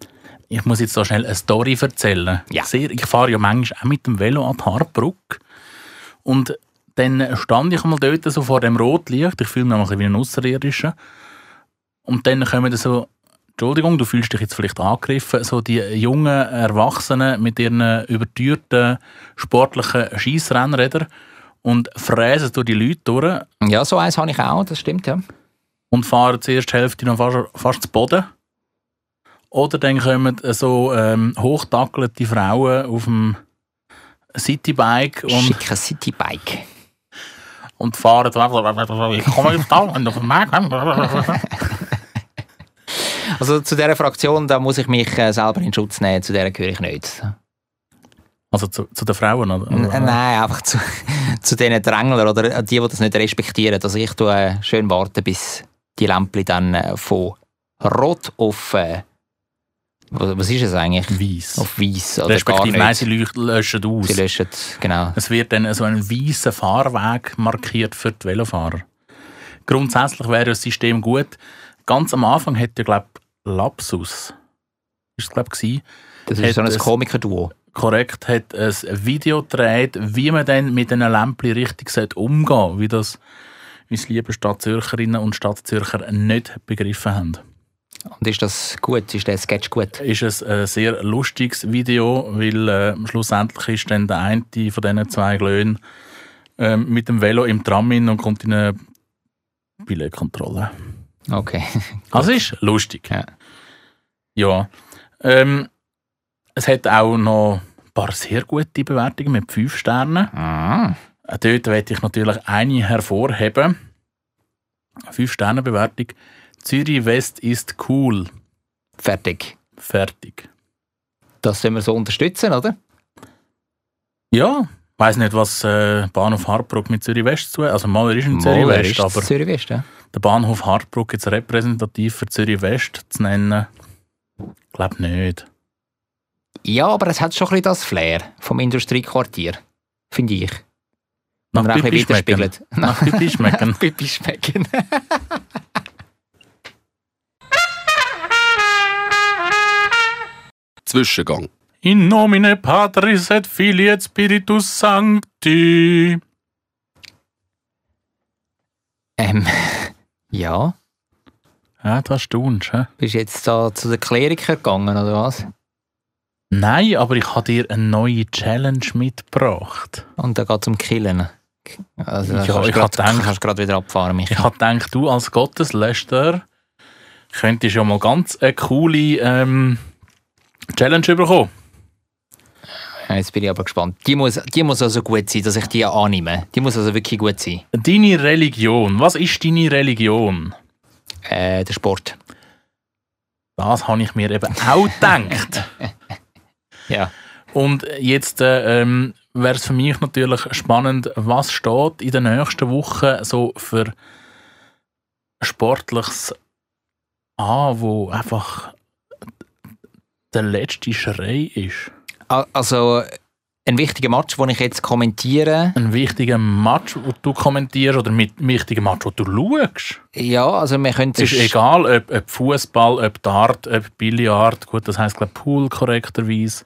Ich muss jetzt da schnell eine Story erzählen. Ja. Sehr, ich fahre ja manchmal auch mit dem Velo an die Hartbrücke. Und dann stand ich mal dort so vor dem Rotlicht. Ich fühle mich ein bisschen wie ein Außerirdischer. Und dann kommen so, Entschuldigung, du fühlst dich jetzt vielleicht angegriffen, so die jungen Erwachsenen mit ihren überteuerten sportlichen Scheissrennrädern und fräsen durch die Leute durch Ja, so eins habe ich auch, das stimmt, ja. und fahren zuerst die Hälfte noch fast, fast zu Boden. Oder dann kommen so ähm, hochtackelte Frauen auf dem Citybike und, Schicke Citybike. und fahren ich komme jetzt da und auf den Markt. Also zu dieser Fraktion, da muss ich mich äh, selber in Schutz nehmen, zu der gehöre ich nicht. Also zu, zu den Frauen, oder? N- Nein, einfach zu, zu diesen Dränglern oder die, die das nicht respektieren. Also ich tue äh, schön warten, bis die Lämpchen dann äh, von rot auf äh, was ist es eigentlich? Weiss. Auf weiß oder gar Respektive, nein, sie löschen aus. Sie löschen, genau. Es wird dann so ein weißer Fahrweg markiert für die Velofahrer. Grundsätzlich wäre das System gut. Ganz am Anfang hätte, glaube ich, Lapsus, ist es, glaube ich, Das ist so ein Komiker-Duo. korrekt hat ein Video gedreht, wie man dann mit diesen Lämpchen richtig umgehen sollte, wie das unsere lieben Stadtzürcherinnen und Stadtzürcher nicht begriffen haben. Und ist das gut? Ist der Sketch gut? Ist es ein sehr lustiges Video, weil äh, schlussendlich ist dann der eine von diesen zwei Glöhnen ähm, mit dem Velo im Tram hin und kommt in eine Billetkontrolle. Okay. Also ist lustig. Ja. Ja. Ähm, es hat auch noch ein paar sehr gute Bewertungen mit 5 Sternen. Ah. Dort möchte ich natürlich eine hervorheben. 5-Sterne-Bewertung. Zürich West ist cool. Fertig. Fertig. Das sollen wir so unterstützen, oder? Ja, weiß nicht, was äh, Bahnhof Hartbruck mit Zürich West zu Also mal ist in Zürich West, aber Zürich West, ja. Der Bahnhof Hartbruck jetzt repräsentativ für Zürich West zu nennen, glaube nicht. Ja, aber es hat schon ein bisschen das Flair vom Industriequartier. Finde ich. Nach Pipi bisschen schmecken. Nach Pipi schmecken. Pipi schmecken. Zwischengang. In nomine Patris et Filii et Spiritus Sancti. ähm, ja. Ja, das staunst, hä? Bist du jetzt da zu den Klerikern gegangen, oder was? Nein, aber ich habe dir eine neue Challenge mitgebracht. Und da geht es um Killen. Also, Ja, ich grad- gedacht- kannst gerade wieder abfahren, Michi. Ich habe gedacht, du als Gottesläster könntest ja mal ganz eine coole ähm, Challenge bekommen. Jetzt bin ich aber gespannt. Die muss, die muss also gut sein, dass ich die annehme. Die muss also wirklich gut sein. Deine Religion. Was ist deine Religion? Äh, der Sport. Das habe ich mir eben auch gedacht. Ja. Und jetzt äh, ähm, wäre es für mich natürlich spannend, was steht in den nächsten Wochen so für Sportliches an, wo einfach der letzte Schrei ist. Also, ein wichtiger Match, den ich jetzt kommentiere. Ein wichtiger Match, den du kommentierst, oder mit einem wichtigen Match, den du schaust. Ja, also wir können Es ist egal, ob, ob Fußball, ob Dart, ob Billard, gut, das heisst, glaube Pool korrekterweise.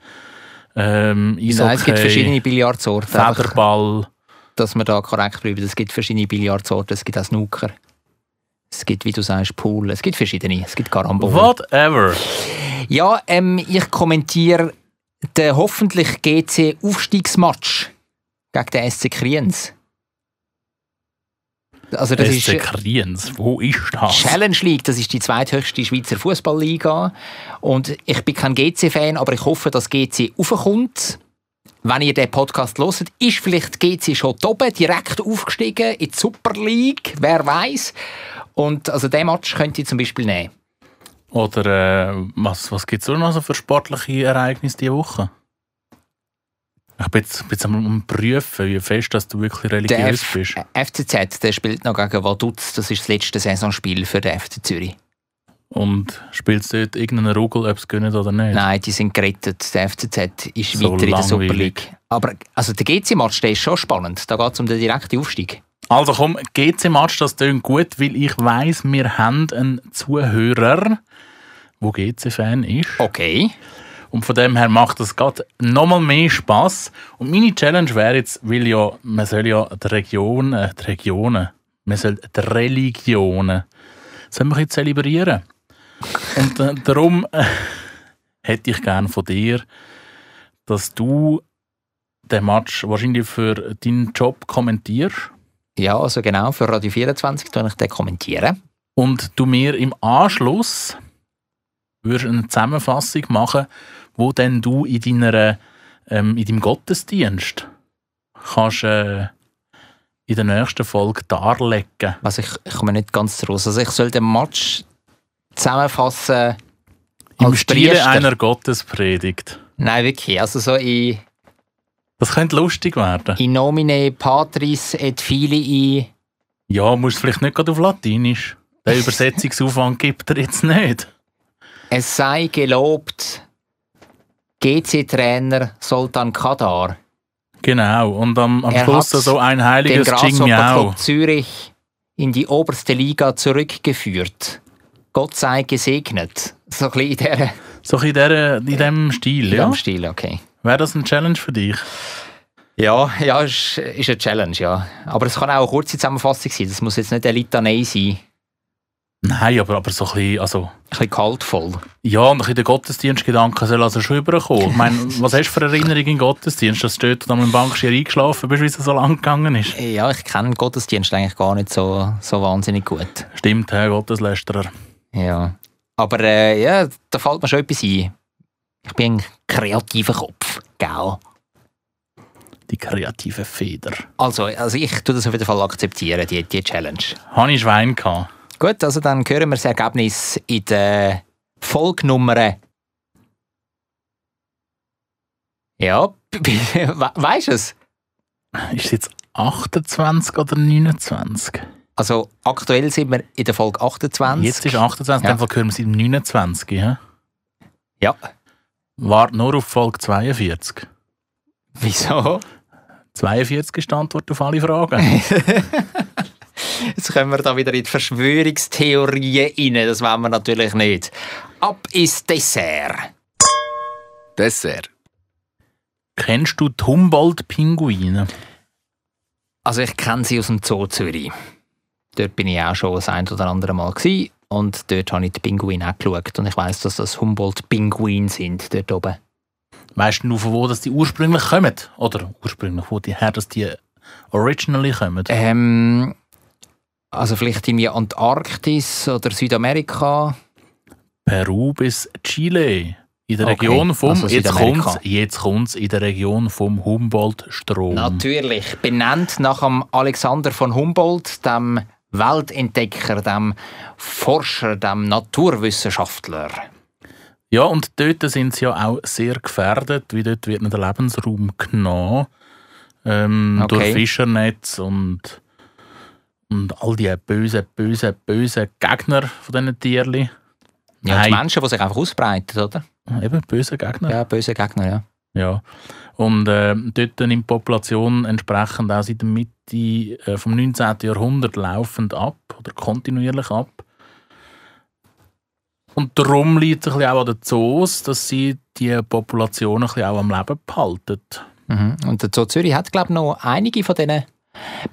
Ähm, Nein, es gibt verschiedene Billardsorten. Federball. Dass wir da korrekt bleiben. Es gibt verschiedene Billardsorten. Es gibt auch Snooker. Es gibt, wie du sagst, Pool. Es gibt verschiedene. Es gibt Karambol. Whatever. Ja, ähm, ich kommentiere den hoffentlich GC-Aufstiegsmatch gegen den SC Kriens. Also das SC ist Kriens, wo ist das? Challenge League, das ist die zweithöchste Schweizer Fußballliga. Und ich bin kein GC-Fan, aber ich hoffe, dass GC aufkommt. Wenn ihr den Podcast hört, ist vielleicht GC schon da oben, direkt aufgestiegen in die Super League, wer weiß. Und also den Match könnt ihr zum Beispiel nehmen. Oder äh, was, was gibt es noch so für sportliche Ereignisse diese Woche? Ich bin jetzt, bin jetzt am prüfen, wie fest dass du wirklich religiös bist. FCZ der spielt noch gegen Vaduz, das ist das letzte Saisonspiel für den FC Zürich. Und spielst du dort irgendeinen Rugel, ob es gönnt oder nicht? Nein, die sind gerettet. Der FCZ ist So weiter in der Super. League. Aber also der GC-Match der ist schon spannend. Da geht es um den direkten Aufstieg. Also komm, GC-Match, das klingt gut, weil ich weiss, wir haben einen Zuhörer, der GC-Fan ist. Okay. Und von dem her macht das gerade nochmal mehr Spass. Und meine Challenge wäre jetzt, weil ja, man soll ja die Region, äh, die Regionen, man soll die Religionen, soll man jetzt zelebrieren. Und äh, darum äh, hätte ich gerne von dir, dass du den Match wahrscheinlich für deinen Job kommentierst Ja, also genau, für Radio 24 tue ich den kommentieren. und du mir im Anschluss würdest eine Zusammenfassung machen, wo denn du in deiner ähm, in deinem Gottesdienst kannst äh, in der nächsten Folge darlegen. Also ich, ich komme nicht ganz raus. Also ich soll den Match zusammenfassen Im Stile Priester. einer Gottespredigt. Nein, wirklich. Also so in, Das könnte lustig werden. in nomine patris et filii. Ja, musst du vielleicht nicht gerade auf Latinisch. Der Übersetzungsaufwand gibt er jetzt nicht. Es sei gelobt GC-Trainer Sultan Kadar. Genau. Und am, am Er Schluss so ein heiliges. Club Zürich in die oberste Liga zurückgeführt. Gott sei gesegnet. So ein bisschen in, der, So ein in, dieser- in diesem Stil, in ja. dem Stil, okay. Wäre das eine Challenge für dich? Ja, ja, ist, ist eine Challenge, ja. Aber es kann auch eine kurze Zusammenfassung sein. Das muss jetzt nicht eine Litanei sein. Nein, aber, aber so ein bisschen, also, Ein bisschen kaltvoll. ja, und ein bisschen der Gottesdienstgedanke soll also schon überkommen. Ich meine, was hast du für Erinnerungen im Gottesdienst, dass du dort am Bankschier eingeschlafen bist, wie es so lang gegangen ist? Ja, ich kenne Gottesdienst eigentlich gar nicht so, so wahnsinnig gut. Stimmt, Herr Gotteslästerer. Ja. Aber äh, ja, da fällt mir schon etwas ein. Ich bin ein kreativer Kopf, gell? Die kreative Feder. Also, also ich tue das auf jeden Fall akzeptieren, die, die Challenge. Habe ich Schwein gehabt. Gut, also dann hören wir das Ergebnis in der Folgenummer. Ja, we weißt du es? Ist es jetzt 28 oder 29? Also aktuell sind wir in der Folge 28. Jetzt ist 28, Ja. in dem Fall hören wir es im 29. hä? Ja. Wart nur auf Folge 42. Wieso? 42 ist die Antwort auf alle Fragen. Jetzt kommen wir da wieder in die Verschwörungstheorien rein. Das wollen wir natürlich nicht. Ab ins Dessert. Dessert. Kennst du die Humboldt-Pinguine? Also ich kenne sie aus dem Zoo Zürich. Dort bin ich auch schon das ein oder andere Mal gewesen. Und dort habe ich die Pinguine auch geschaut. Und ich weiss, dass das Humboldt-Pinguine sind, dort oben. Weißt du, von wo das die ursprünglich kommen? Oder ursprünglich, wo die her, dass die originally kommen? Ähm, also vielleicht in die Antarktis oder Südamerika. Peru bis Chile. In der Okay, Region vom, also jetzt kommt's, jetzt kommt's, in der Region vom Humboldt-Strom. Natürlich, benannt nach dem Alexander von Humboldt, dem Weltentdecker, dem Forscher, dem Naturwissenschaftler. Ja, und dort sind sie ja auch sehr gefährdet, weil dort wird der Lebensraum genommen. Ähm, Okay. Durch Fischernetz und, und all die bösen, bösen, bösen Gegner von diesen Tierchen. Ja, die. Menschen, die sich einfach ausbreiten, oder? Eben, böse Gegner. Ja, böse Gegner, ja. Ja. Und äh, dort nimmt die Population entsprechend auch seit der Mitte äh, vom 19. Jahrhundert laufend ab oder kontinuierlich ab. Und darum liegt es ein bisschen auch an den Zoos, dass sie die Population ein bisschen auch am Leben behalten. Mhm. Und der Zoo Zürich hat, glaube ich, noch einige von diesen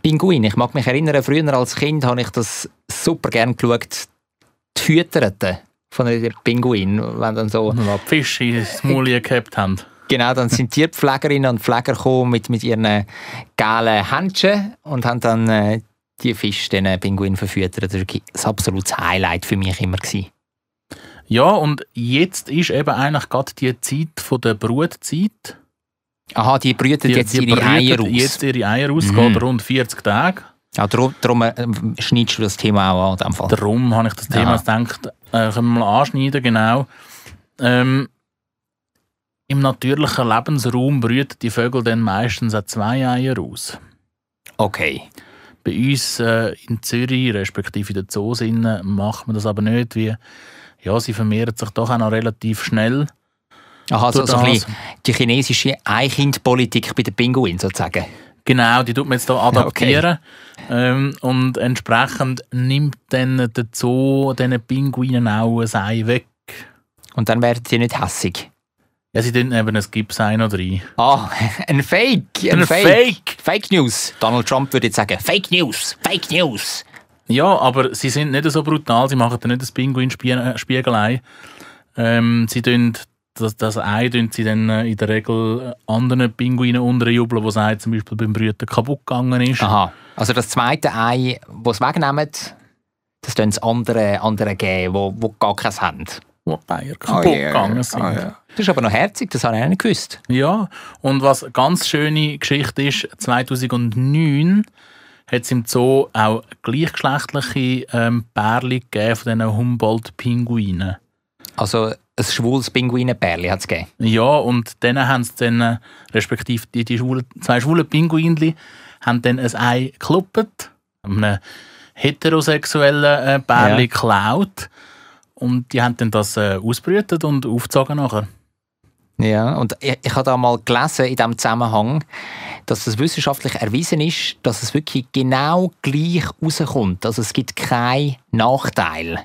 Pinguinen. Ich mag mich erinnern, früher als Kind habe ich das super gerne geschaut. Die Fütterten von den Pinguinen. Wenn dann so, die Fische ins Maul gehabt haben. genau, dann sind Tierpflegerinnen und Pfleger gekommen mit, mit ihren gelben Händchen und haben dann äh, die Fische, den Pinguin verfüttern. Das war ein absolutes Highlight für mich immer. Gewesen. Ja, und jetzt ist eben eigentlich gerade die Zeit von der Brutzeit. Aha, die brüten jetzt ihre brüten Eier aus. jetzt ihre Eier aus, Mhm. geht rund 40 Tage. Ja, darum, darum äh, schneidest du das Thema auch an. dem Fall. Darum habe ich das Thema Aha. gedacht, äh, können wir mal anschneiden, genau. Ähm, Im natürlichen Lebensraum brüten die Vögel dann meistens auch zwei Eier aus. Okay. Bei uns äh, in Zürich, respektive in den Zoos, innen, macht man das aber nicht, wie ja, sie vermehren sich doch auch noch relativ schnell. Aha, so, Durch so ein bisschen die chinesische Einkindpolitik bei den Pinguinen sozusagen. Genau, die tut man jetzt hier adaptieren. Ähm, und entsprechend nimmt dann der Zoo diesen Pinguinen auch ein Ei weg. Und dann werden die nicht hässig. Ja, sie tun eben ein Gipsei noch rein. Ah, ein Fake. Ein, Ein Fake. Fake. Fake News. Donald Trump würde jetzt sagen, Fake News, Fake News. Ja, aber sie sind nicht so brutal, sie machen dann nicht das Pinguinspiegelei. Ähm, sie tun das, das Ei tun sie dann äh, in der Regel äh, anderen Pinguinen unterjubeln, wo das Ei zum Beispiel beim Brüten kaputt gegangen ist. Aha. Also das zweite Ei, das sie wegnehmen, das tun sie andere, andere geben, wo, wo gar keins haben. Wo die Eier kaputt gegangen sind. Das ist aber noch herzig, das habe ich auch nicht gewusst. Ja, und was eine ganz schöne Geschichte ist, 2009 hat es im Zoo auch gleichgeschlechtliche ähm, Pärchen gegeben von diesen Humboldt-Pinguinen. Also ein schwules Pinguinenpärchen hat es gegeben. Ja, und dann haben sie dann, äh, respektive die, die schwulen, zwei schwulen Pinguinli, haben dann ein Ei gekloppt, einem heterosexuellen äh, Pärchen Ja. geklaut und die haben dann das äh, ausbrütet und aufgezogen nachher. Ja, und ich, ich habe da mal gelesen in diesem Zusammenhang, dass es wissenschaftlich erwiesen ist, dass es wirklich genau gleich rauskommt. Also es gibt keinen Nachteil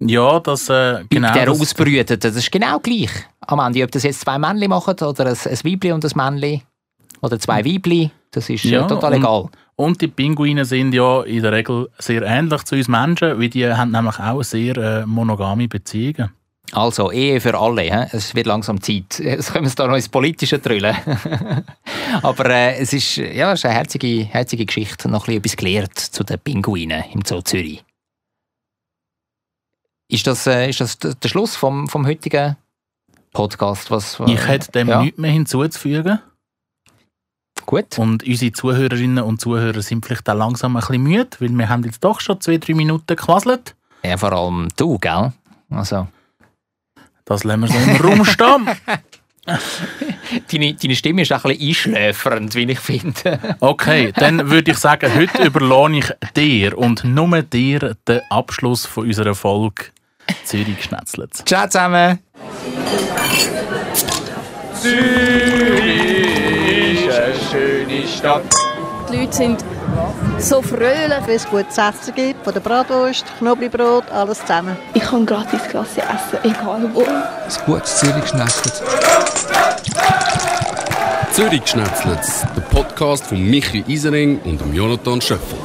Ja, das äh, genau. der das, Ausbrüteten. Das ist genau gleich am Ende. Ob das jetzt zwei Männchen machen oder ein, ein Weibli und ein Männchen oder zwei Weibli, das ist Ja, äh, total und- egal. Und die Pinguine sind ja in der Regel sehr ähnlich zu uns Menschen, weil die haben nämlich auch sehr äh, monogame Beziehungen. Also, Ehe für alle. He? Es wird langsam Zeit. Jetzt können wir es da noch ins Politische drüllen. Aber äh, es, ist, ja, es ist eine herzige, herzige Geschichte. Noch ein bisschen etwas gelernt zu den Pinguinen im Zoo Zürich. Ist das, äh, ist das der Schluss vom, vom heutigen Podcast? Was, Ich hätte dem ja. nichts mehr hinzuzufügen. Gut. Und unsere Zuhörerinnen und Zuhörer sind vielleicht auch langsam ein bisschen müde, weil wir haben jetzt doch schon zwei, drei Minuten gequasselt. Ja, vor allem du, gell? Also, Das lassen wir so im Raum stehen. deine, deine Stimme ist ein bisschen einschläfernd, wie ich finde. Okay, dann würde ich sagen, heute überlasse ich dir und nur dir den Abschluss von unserer Folge Zürich geschnetzelt. Ciao zusammen! Zürich ist eine schöne Stadt. Die Leute sind so fröhlich. Wenn es gutes Essen gibt, von der Bratwurst, Knoblauchbrot, alles zusammen. Ich kann gratis Klasse essen, egal wo. Ein gutes Zürich geschnetzelt. Zürich Schnetzlitz, der Podcast von Michi Isering und dem Jonathan Schöffel.